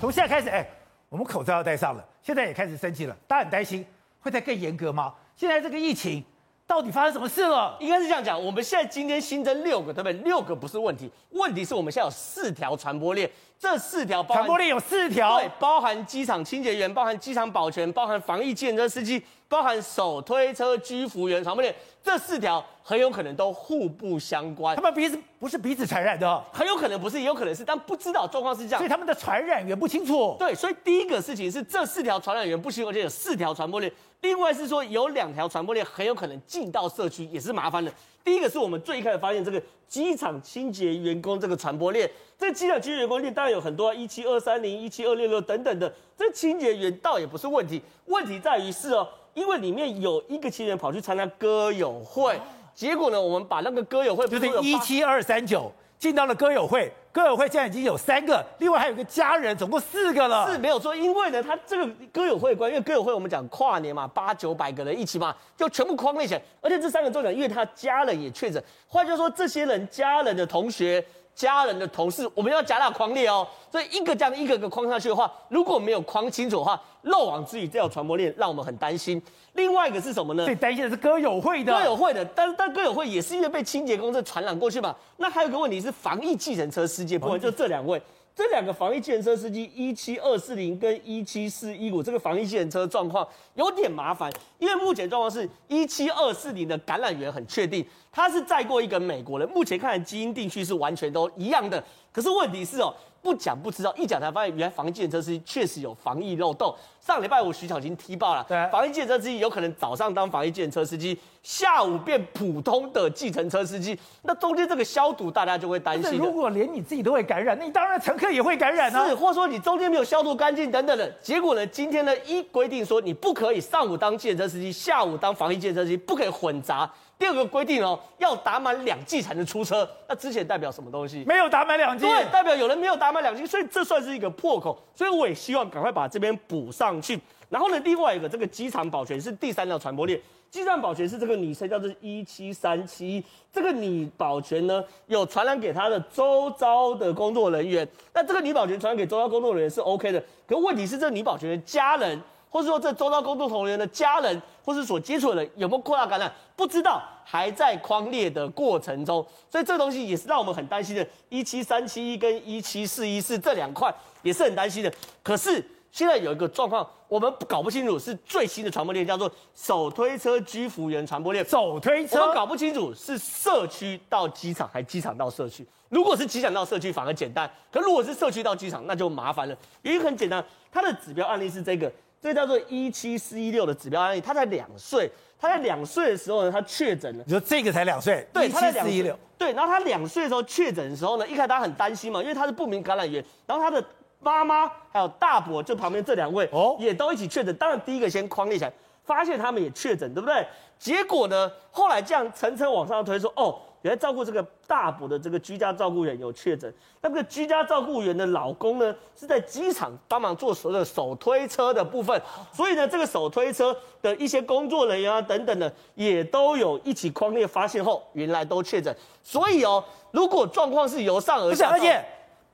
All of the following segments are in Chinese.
从现在开始，哎，我们口罩要戴上了。现在也开始升级了，大家很担心会再更严格吗？现在这个疫情到底发生什么事了？应该是这样讲，我们现在今天新增六个，对不对？六个不是问题，问题是我们现在有四条传播链，这四条包含传播链有四条，对，包含机场清洁员，包含机场保全，包含防疫计程车司机，包含手推车居服员，传播链这四条。很有可能都互不相关，他们彼此不是彼此传染的，哦，很有可能不是，也有可能是，但不知道状况是这样，所以他们的传染源不清楚。对，所以第一个事情是这四条传染源不清楚，而且有四条传播链。另外是说有两条传播链很有可能进到社区，也是麻烦的。第一个是我们最一开始发现这个机场清洁员工这个传播链，这机场清洁员工链当然有很多一七二三零、一七二六六等等的，这清洁员倒也不是问题，问题在于是哦，因为里面有一个清洁员跑去参加歌友会。结果呢，我们把那个歌友会就是一七二三九进到了歌友会，歌友会现在已经有三个，另外还有个家人，总共四个了。是没有错，因为呢，他这个歌友会关，因为歌友会我们讲跨年嘛，八九百个人一起嘛，就全部框列起来，而且这三个重点，因为他家人也确诊，换句话说，这些人家人的同学。家人的同事，我们要加大框列哦。所以一个这样一个个框下去的话，如果没有框清楚的话，漏网之鱼这条传播链让我们很担心。另外一个是什么呢？最担心的是歌友会的。歌友会的，但但歌友会也是因为被清洁工这传染过去嘛。那还有一个问题是防疫计程车司机部分，就这两位。这两个防疫计程车司机一七二四零跟一七四一五，这个防疫计程车状况有点麻烦，因为目前状况是一七二四零的感染源很确定，他是载过一个美国人，目前看来基因定序是完全都一样的，可是问题是哦。不讲不知道，一讲才发现，原来防疫计程车司机确实有防疫漏洞。上礼拜五徐小琴踢爆了，对，防疫计程车司机有可能早上当防疫计程车司机，下午变普通的计程车司机。那中间这个消毒，大家就会担心。如果连你自己都会感染，那你当然乘客也会感染啊。是，或者说你中间没有消毒干净等等的。结果呢，今天呢一规定说，你不可以上午当计程车司机，下午当防疫计程车司机，不可以混杂。第二个规定哦，要打满两剂才能出车。那之前代表什么东西？没有打满两剂，对，代表有人没有打满两剂，所以这算是一个破口。所以我也希望赶快把这边补上去。然后呢，另外一个这个机场保全是第三条传播链，机场保全是这个女生叫做一七三七，这个女保全呢有传染给她的周遭的工作人员。那这个女保全传染给周遭工作人员是 OK 的，可问题是这个女保全的家人。或是说，这周遭工作同仁的家人，或是所接触的人有没有扩大感染，不知道，还在匡列的过程中，所以这东西也是让我们很担心的。一七三七一跟一七四一四这两块也是很担心的。可是现在有一个状况，我们搞不清楚是最新的传播链，叫做手推车居服员传播链。手推车，我们搞不清楚是社区到机场，还是机场到社区。如果是机场到社区，反而简单；可如果是社区到机场，那就麻烦了。原因很简单，它的指标案例是这个。这叫做一七四一六的指标案例，他才两岁，他在两岁的时候呢，他确诊了。你说这个才两岁？对，他在两岁。对，然后他两岁的时候确诊的时候呢，一开始大家很担心嘛，因为他是不明感染源。然后他的妈妈还有大伯，就旁边这两位哦，也都一起确诊。当然第一个先框列起来，发现他们也确诊，对不对？结果呢，后来这样层层往上推说，哦。原来照顾这个大伯的这个居家照顾员有确诊，那个居家照顾员的老公呢，是在机场帮忙做所有的手推车的部分，所以呢，这个手推车的一些工作人员啊等等的，也都有一起框列发现后，原来都确诊。所以哦，如果状况是由上而下，而且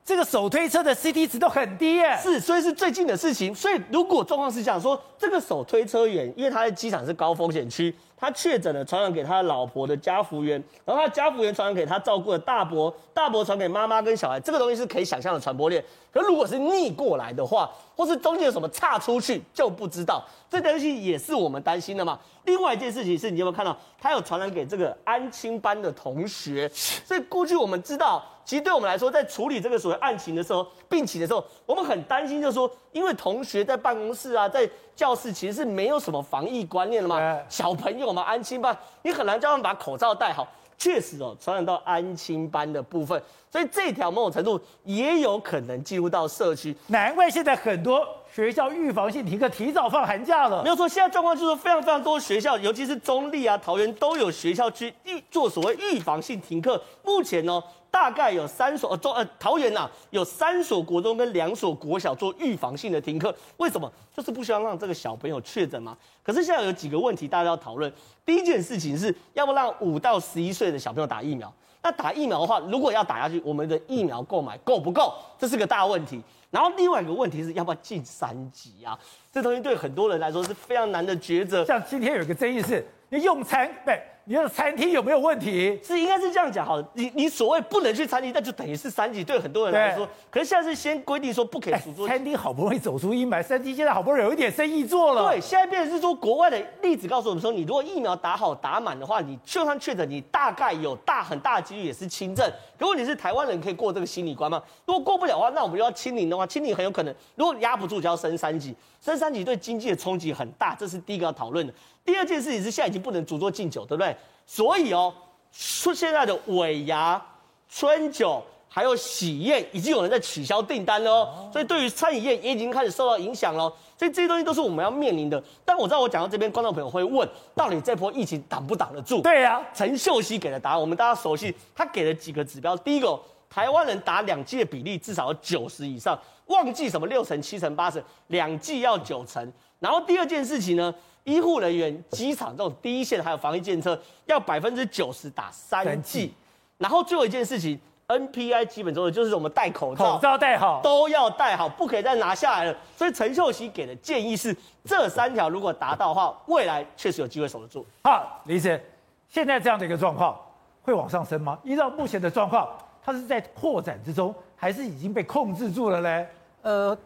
这个手推车的 CT 值都很低耶，是，所以是最近的事情。所以如果状况是这样说，这个手推车员，因为他在机场是高风险区。他确诊了，传染给他老婆的家服员，然后他家服员传染给他照顾的大伯，大伯传给妈妈跟小孩，这个东西是可以想象的传播链。可如果是逆过来的话，或是中间有什么岔出去，就不知道。这东西也是我们担心的嘛。另外一件事情是，你有没有看到他有传染给这个安亲班的同学？所以过去我们知道，其实对我们来说，在处理这个所谓案情的时候、病情的时候，我们很担心，就是说，因为同学在办公室啊，在教室其实是没有什么防疫观念的嘛。小朋友嘛，安亲班，你很难叫他们把口罩戴好。确实哦，传染到安亲班的部分，所以这条某种程度也有可能进入到社区。难怪现在很多学校预防性停课，提早放寒假了。没有错，现在状况就是非常非常多学校，尤其是中立啊、桃园都有学校去预做所谓预防性停课。目前呢、哦。大概有三所呃中呃桃园呐、啊，有三所国中跟两所国小做预防性的停课，为什么？就是不希望让这个小朋友确诊嘛。可是现在有几个问题大家要讨论。第一件事情是要不让五到十一岁的小朋友打疫苗？那打疫苗的话，如果要打下去，我们的疫苗购买够不够？这是个大问题。然后另外一个问题是要不要进三级啊？这东西对很多人来说是非常难的抉择。像今天有一个争议是，你用餐对。你的餐厅有没有问题？是应该是这样讲好，你你所谓不能去餐厅，那就等于是三级，对很多人来说。可是现在是先规定说不可以出桌。餐厅好不容易走出阴霾，三级现在好不容易有一点生意做了。对，现在变成是说国外的例子告诉我们说，你如果疫苗打好打满的话，你就算确诊，你大概有大很大的几率也是轻症。如果你是台湾人，可以过这个心理关吗？如果过不了的话，那我们就要清零的话，清零很有可能，如果压不住就要升三级，升三级对经济的冲击很大，这是第一个要讨论的。第二件事情是现在已经不能主桌敬酒，对不对？所以哦，出现在的尾牙、春酒还有喜宴，已经有人在取消订单了哦。所以对于餐饮业也已经开始受到影响了。所以这些东西都是我们要面临的。但我知道我讲到这边，观众朋友会问，到底这波疫情挡不挡得住？对呀，陈秀熙给的答案，我们大家熟悉，他给了几个指标。第一个，台湾人打两剂的比例至少要九十以上，忘记什么六成、七成、八成，两剂要九成。然后第二件事情呢？医护人员、机场这种第一线还有防疫检测，要百分之九十打三剂。然后最后一件事情，NPI 基本做的就是我们戴口罩，口罩戴好，都要戴好，不可以再拿下来了。所以陈秀熙给的建议是，这三条如果达到的话，未来确实有机会守得住。好，李医生，现在这样的一个状况会往上升吗？依照目前的状况，它是在扩展之中，还是已经被控制住了呢？呃。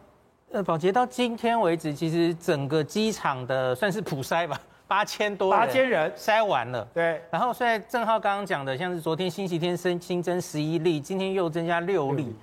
呃，宝洁到今天为止，其实整个机场的算是普筛吧，八千多人，八千人筛完了。对。然后现在正浩刚刚讲的，像是昨天星期天新新增十一例，今天又增加六例，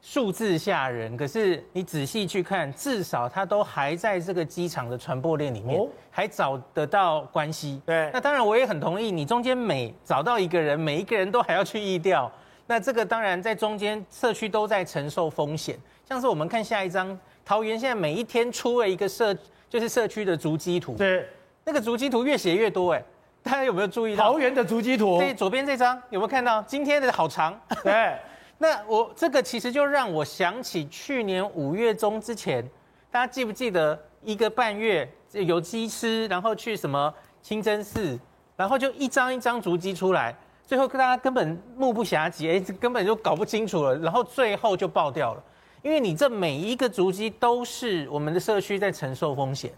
数字吓人。可是你仔细去看，至少它都还在这个机场的传播链里面，哦、还找得到关系。对。那当然我也很同意，你中间每找到一个人，每一个人都还要去疫调，那这个当然在中间社区都在承受风险。像是我们看下一张。桃园现在每一天出了一个社，就是社区的足迹图。对，那个足迹图越写越多哎，大家有没有注意到？桃园的足迹图，对，左边这张有没有看到？今天的好长。对，那我这个其实就让我想起去年五月中之前，大家记不记得一个半月有鸡吃，然后去什么清真寺，然后就一张一张足迹出来，最后大家根本目不暇接，哎，根本就搞不清楚了，然后最后就爆掉了。因为你这每一个足迹都是我们的社区在承受风险，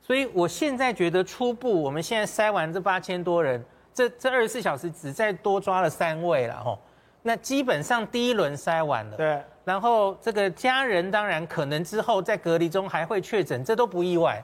所以我现在觉得初步我们现在筛完这八千多人，这这二十四小时只再多抓了三位了吼，那基本上第一轮筛完了，对，然后这个家人当然可能之后在隔离中还会确诊，这都不意外，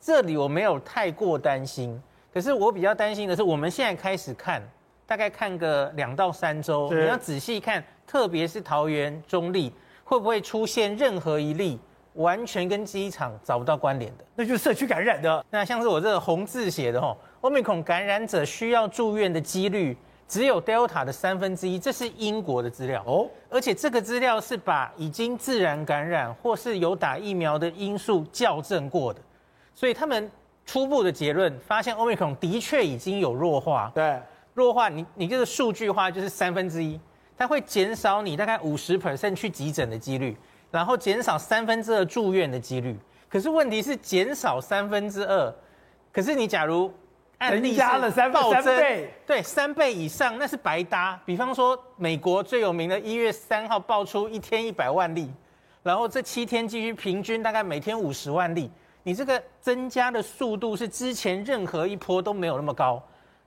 这里我没有太过担心，可是我比较担心的是我们现在开始看，大概看个两到三周，你要仔细看，特别是桃园中坜。会不会出现任何一例完全跟机场找不到关联的？那就是社区感染的。那像是我这个红字写的吼，Omicron 感染者需要住院的几率只有 Delta 的三分之一，这是英国的资料哦。而且这个资料是把已经自然感染或是有打疫苗的因素校正过的，所以他们初步的结论发现 Omicron 的确已经有弱化。对，弱化你你这个数据化就是三分之一。它会减少你大概五十 percent 去急诊的几率，然后减少三分之二住院的几率。可是问题是减少三分之二，可是你假如案例加了三暴增，对，三倍以上，那是白搭。比方说美国最有名的一月三号爆出一天一百万例，然后这七天继续平均大概每天五十万例，你这个增加的速度是之前任何一波都没有那么高。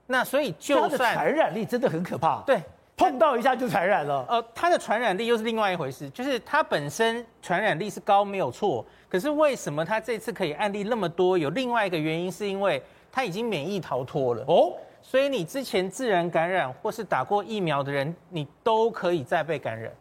那所以就算传染力真的很可怕，对。碰到一下就传染了，呃，它的传染力又是另外一回事，就是它本身传染力是高没有错，可是为什么它这次可以案例那么多？有另外一个原因，是因为它已经免疫逃脱了哦，所以你之前自然感染或是打过疫苗的人，你都可以再被感染。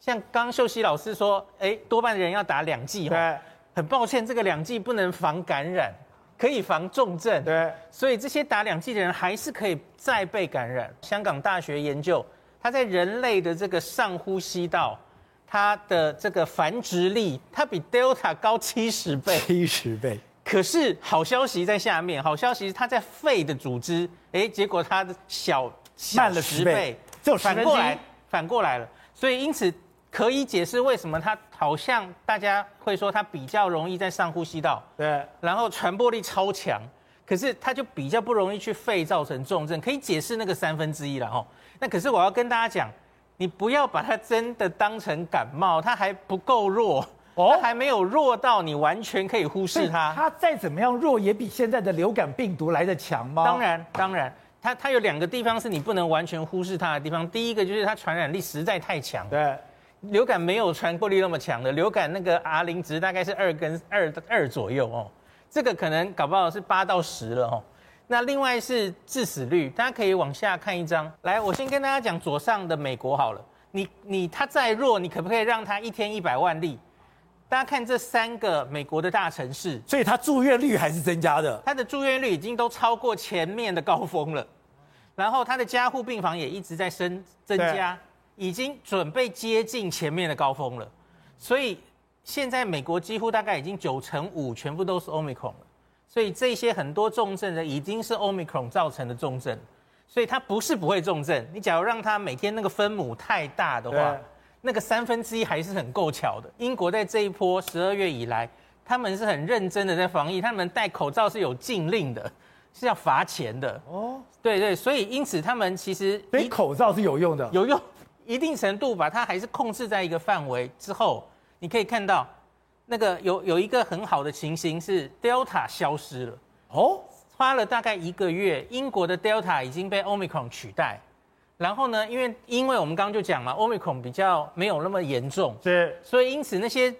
像刚秀熙老师说，哎，多半的人要打两剂，对，很抱歉，这个两剂不能防感染，可以防重症，对，所以这些打两剂的人还是可以再被感染。香港大学研究。它在人类的这个上呼吸道，它的这个繁殖力，它比 Delta 高七十倍。七十倍。可是好消息在下面，好消息是它在肺的组织，哎，结果它的小，小慢了十倍，就反过来，反过来了。所以因此可以解释为什么它好像大家会说它比较容易在上呼吸道，对，然后传播力超强，可是它就比较不容易去肺造成重症，可以解释那个三分之一了哈。那可是我要跟大家讲，你不要把它真的当成感冒，它还不够弱。哦，它还没有弱到你完全可以忽视它。它再怎么样弱，也比现在的流感病毒来得强吗？当然，当然，它它有两个地方是你不能完全忽视它的地方。第一个就是它传染力实在太强。对，流感没有传播力那么强的，流感那个 R 零值大概是二跟二二左右哦，这个可能搞不好是八到十了哦。那另外是致死率，大家可以往下看一张。来，我先跟大家讲左上的美国好了。你你它再弱，你可不可以让它一天一百万例？大家看这三个美国的大城市，所以它住院率还是增加的。它的住院率已经都超过前面的高峰了，然后它的加护病房也一直在升增加，已经准备接近前面的高峰了。所以现在美国几乎大概已经九成五全部都是 Omicron 了。所以这些很多重症的已经是 Omicron 造成的重症，所以它不是不会重症。你假如让它每天那个分母太大的话，那个三分之一还是很够巧的。英国在这一波十二月以来，他们是很认真的在防疫，他们戴口罩是有禁令的，是要罚钱的。哦，对对，所以因此他们其实所以口罩是有用的，有用，一定程度把它还是控制在一个范围之后，你可以看到。那个有有一个很好的情形是 Delta 消失了哦，花了大概一个月，英国的 Delta 已经被 Omicron 取代。然后呢，因为因为我们刚刚就讲嘛，Omicron 比较没有那么严重，是，所以因此那些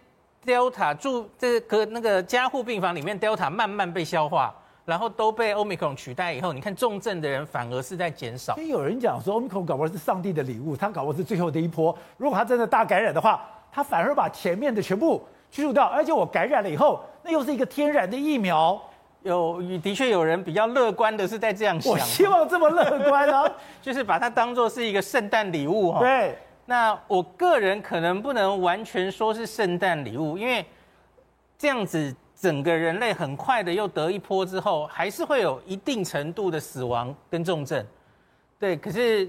Delta 住这个那个加护病房里面 Delta 慢慢被消化，然后都被 Omicron 取代以后，你看重症的人反而是在减少。所以有人讲说 Omicron 搞不好是上帝的礼物，他搞不好是最后的一波。如果他真的大感染的话，他反而把前面的全部。去除掉，而且我感染了以后，那又是一个天然的疫苗。有的确有人比较乐观的是在这样想。我希望这么乐观啊，就是把它当做是一个圣诞礼物哈。对。那我个人可能不能完全说是圣诞礼物，因为这样子整个人类很快的又得一波之后，还是会有一定程度的死亡跟重症。对，可是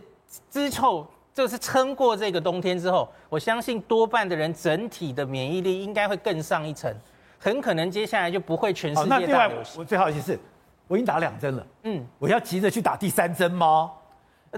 之后。就是撑过这个冬天之后，我相信多半的人整体的免疫力应该会更上一层，很可能接下来就不会全世界大流行。那另外，我最好奇是，我已经打两针了，嗯，我要急着去打第三针吗？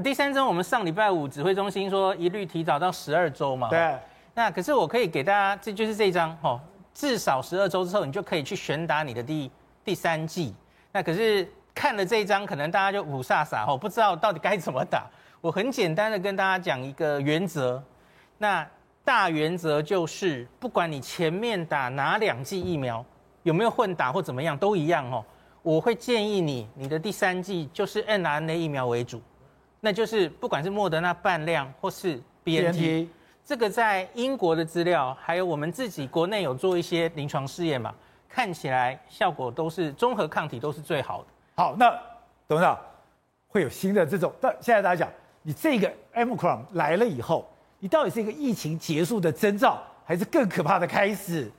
第三针我们上礼拜五指挥中心说一律提早到十二周嘛。对。那可是我可以给大家，这就是这张哦，至少十二周之后你就可以去选打你的第第三剂。那可是看了这一张，可能大家就五煞煞哦，不知道到底该怎么打。我很简单的跟大家讲一个原则，那大原则就是，不管你前面打哪两剂疫苗，有没有混打或怎么样，都一样哦。我会建议你，你的第三剂就是 mRNA 疫苗为主，那就是不管是莫德纳半量或是 BNT，这个在英国的资料，还有我们自己国内有做一些临床试验嘛，看起来效果都是综合抗体都是最好的。好，那董事长会有新的这种，但现在大家讲。你这个 Omicron 来了以后，你到底是一个疫情结束的征兆，还是更可怕的开始？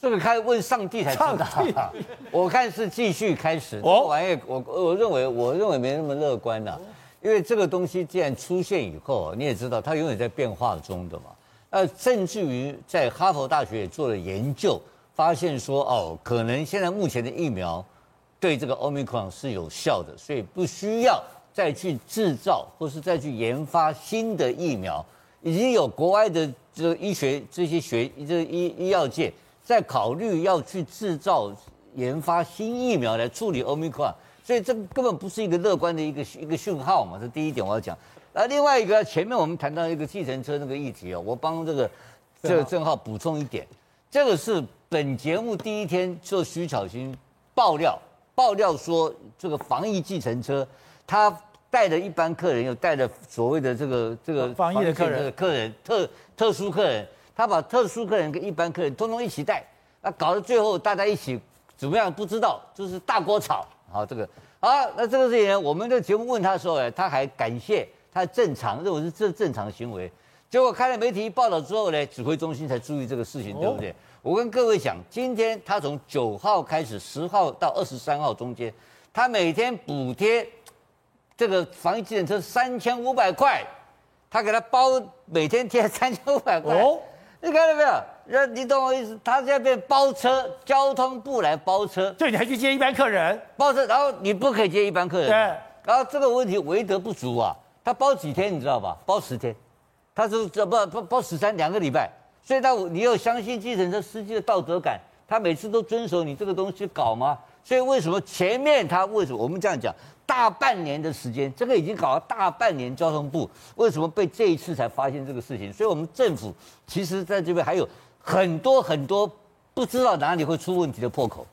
这个开问上帝才知道。帝 我看是继续开始。哦，玩意我我认为我认为没那么乐观呐、啊，因为这个东西既然出现以后，你也知道它永远在变化中的嘛。呃，甚至于在哈佛大学也做了研究，发现说哦，可能现在目前的疫苗对这个 Omicron 是有效的，所以不需要。再去制造或是再去研发新的疫苗，已经有国外的这个医学这些学这个医医药界在考虑要去制造研发新疫苗来处理 Omicron，所以这根本不是一个乐观的一个一个讯号嘛。这第一点我要讲。那另外一个前面我们谈到一个计程车那个议题哦，我帮这个这个正好补充一点，这个是本节目第一天就徐巧芯爆料爆料说这个防疫计程车他。带着一般客人，又带着所谓的这个这个防疫的客人，客人特特殊客人，他把特殊客人跟一般客人通通一起带，那搞到最后大家一起怎么样不知道，就是大锅炒。好，这个好，那这个事情呢，我们的节目问他的时候呢，他还感谢他正常，认为是这正常行为。结果看了媒体报道之后呢，指挥中心才注意这个事情，对不对？我跟各位讲，今天他从九号开始，十号到二十三号中间，他每天补贴。这个防疫计程车三千五百块，他给他包每天贴三千五百块。哦，你看到没有？那你懂我意思？他现在变包车，交通部来包车。对，你还去接一般客人？包车，然后你不可以接一般客人。对。然后这个问题为德不足啊，他包几天你知道吧？包十天，他是这不不包十三两个礼拜，所以他你要相信计程车司机的道德感，他每次都遵守你这个东西搞吗？所以为什么前面他为什么我们这样讲，大半年的时间，这个已经搞了大半年，交通部为什么被这一次才发现这个事情？所以我们政府其实在这边还有很多很多不知道哪里会出问题的破口。